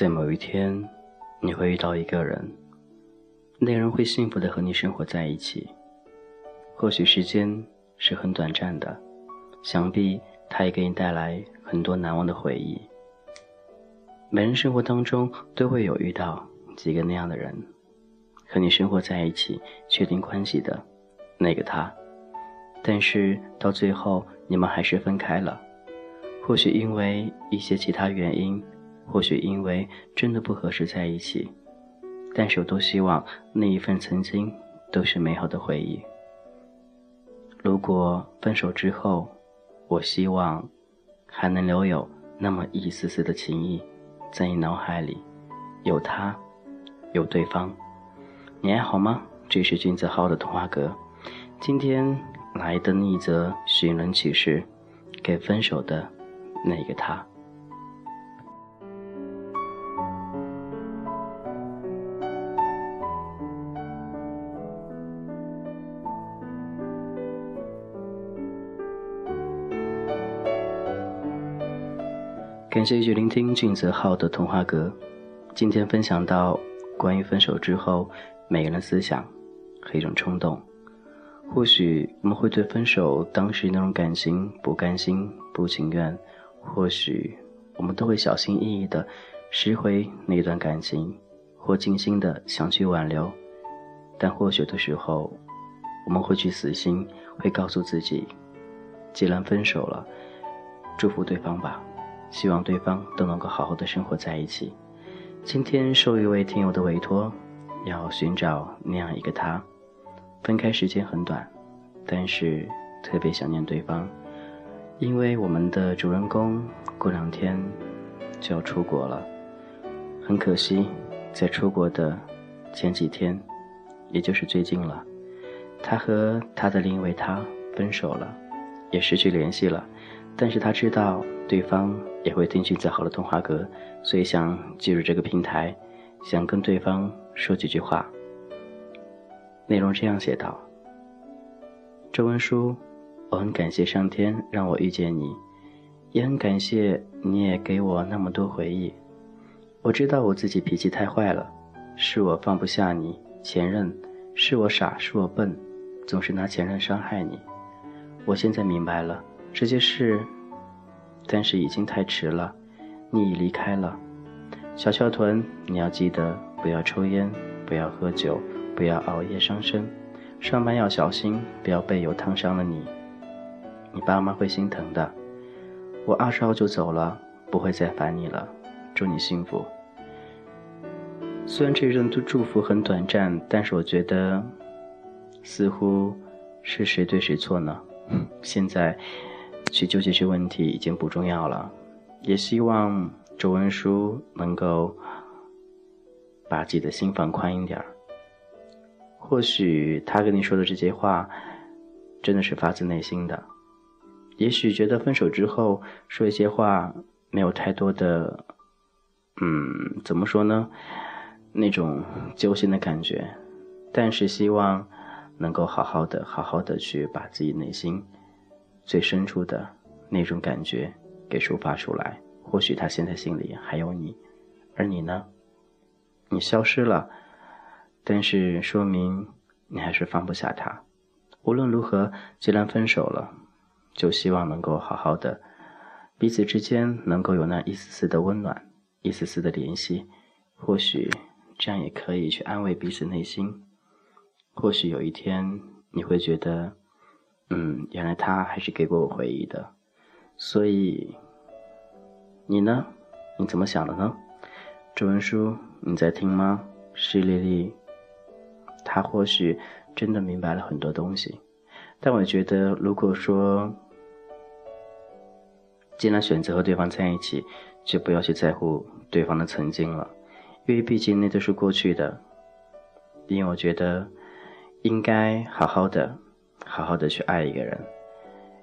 在某一天，你会遇到一个人，那人会幸福的和你生活在一起。或许时间是很短暂的，想必他也给你带来很多难忘的回忆。每人生活当中都会有遇到几个那样的人，和你生活在一起，确定关系的那个他。但是到最后，你们还是分开了。或许因为一些其他原因。或许因为真的不合适在一起，但是我都希望那一份曾经都是美好的回忆。如果分手之后，我希望还能留有那么一丝丝的情意，在你脑海里，有他，有对方。你还好吗？这是君子号的童话阁，今天来的一则寻人启事，给分手的那个他。感谢一直聆听俊泽浩的童话阁。今天分享到关于分手之后每个人的思想和一种冲动。或许我们会对分手当时那种感情不甘心、不情愿；或许我们都会小心翼翼的拾回那段感情，或精心的想去挽留。但或许的时候，我们会去死心，会告诉自己：既然分手了，祝福对方吧。希望对方都能够好好的生活在一起。今天受一位听友的委托，要寻找那样一个他。分开时间很短，但是特别想念对方，因为我们的主人公过两天就要出国了。很可惜，在出国的前几天，也就是最近了，他和他的另一位他分手了，也失去联系了。但是他知道对方也会听取最好的童话格，所以想进入这个平台，想跟对方说几句话。内容这样写道：“周文书，我很感谢上天让我遇见你，也很感谢你也给我那么多回忆。我知道我自己脾气太坏了，是我放不下你前任，是我傻，是我笨，总是拿前任伤害你。我现在明白了。”这些事，但是已经太迟了，你已离开了。小翘臀，你要记得不要抽烟，不要喝酒，不要熬夜伤身。上班要小心，不要被油烫伤了你。你爸妈会心疼的。我二十号就走了，不会再烦你了。祝你幸福。虽然这一阵祝福很短暂，但是我觉得，似乎是谁对谁错呢？现在。去纠结这些问题已经不重要了，也希望周文书能够把自己的心放宽一点儿。或许他跟你说的这些话，真的是发自内心的。也许觉得分手之后说一些话没有太多的，嗯，怎么说呢？那种揪心的感觉。但是希望能够好好的、好好的去把自己内心。最深处的那种感觉给抒发出来，或许他现在心里还有你，而你呢？你消失了，但是说明你还是放不下他。无论如何，既然分手了，就希望能够好好的，彼此之间能够有那一丝丝的温暖，一丝丝的联系。或许这样也可以去安慰彼此内心。或许有一天你会觉得。嗯，原来他还是给过我回忆的，所以你呢？你怎么想的呢？周文书，你在听吗？是丽丽，他或许真的明白了很多东西，但我觉得，如果说既然选择和对方在一起，就不要去在乎对方的曾经了，因为毕竟那都是过去的。因为我觉得应该好好的。好好的去爱一个人，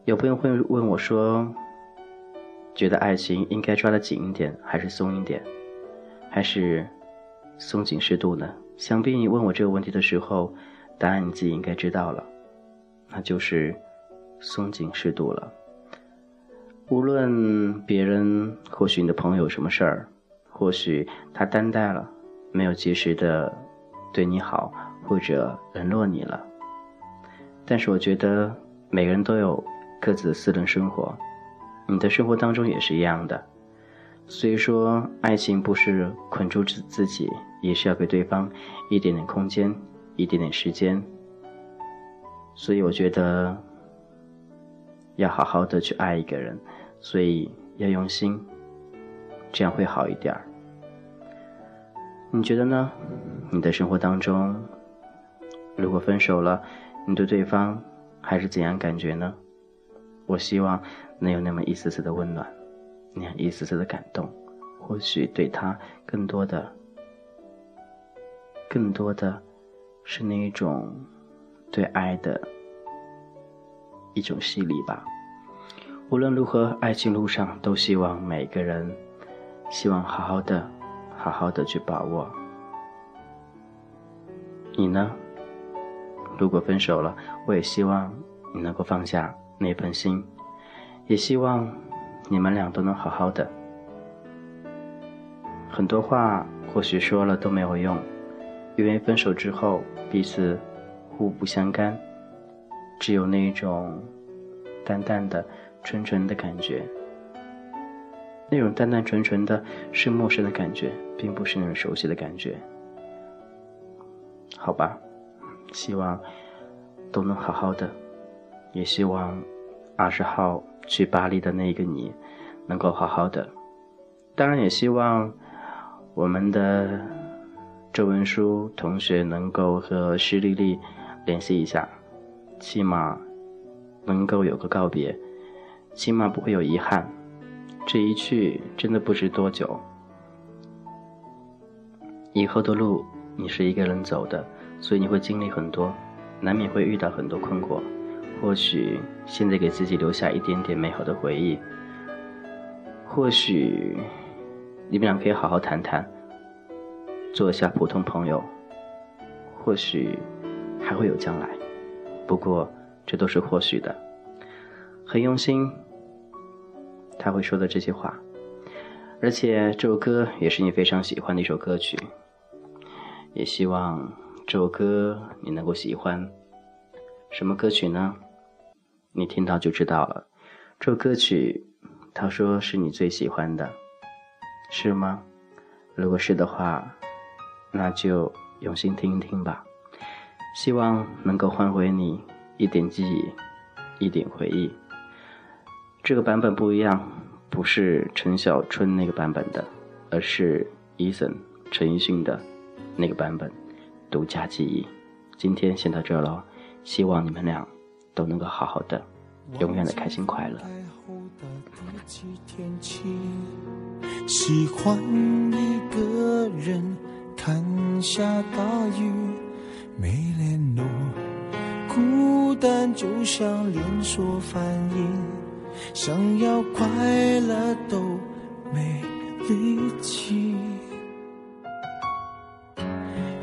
有朋友会问我说：“觉得爱情应该抓得紧一点，还是松一点，还是松紧适度呢？”想必你问我这个问题的时候，答案你自己应该知道了，那就是松紧适度了。无论别人或许你的朋友有什么事儿，或许他担待了，没有及时的对你好，或者冷落你了。但是我觉得每个人都有各自的私人生活，你的生活当中也是一样的。所以说，爱情不是捆住自自己，也是要给对方一点点空间，一点点时间。所以我觉得要好好的去爱一个人，所以要用心，这样会好一点儿。你觉得呢？你的生活当中，如果分手了？你对对方还是怎样感觉呢？我希望能有那么一丝丝的温暖，那样一丝丝的感动，或许对他更多的、更多的，是那一种对爱的一种洗礼吧。无论如何，爱情路上都希望每个人，希望好好的、好好的去把握。你呢？如果分手了，我也希望你能够放下那份心，也希望你们俩都能好好的。很多话或许说了都没有用，因为分手之后彼此互不相干，只有那一种淡淡的、纯纯的感觉。那种淡淡纯纯的，是陌生的感觉，并不是那种熟悉的感觉。好吧。希望都能好好的，也希望二十号去巴黎的那个你能够好好的。当然，也希望我们的周文书同学能够和施丽丽联系一下，起码能够有个告别，起码不会有遗憾。这一去真的不知多久，以后的路你是一个人走的。所以你会经历很多，难免会遇到很多困惑。或许现在给自己留下一点点美好的回忆，或许你们俩可以好好谈谈，做一下普通朋友。或许还会有将来，不过这都是或许的。很用心，他会说的这些话，而且这首歌也是你非常喜欢的一首歌曲，也希望。这首歌你能够喜欢，什么歌曲呢？你听到就知道了。这首歌曲，他说是你最喜欢的，是吗？如果是的话，那就用心听一听吧。希望能够唤回你一点记忆，一点回忆。这个版本不一样，不是陈小春那个版本的，而是 Eason 陈奕迅的那个版本。独家记忆，今天先到这喽。希望你们俩都能够好好的，永远的开心快乐。喜欢一个人看下大雨，没联络，孤单就像连锁反应，想要快乐都没力气。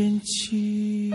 天气。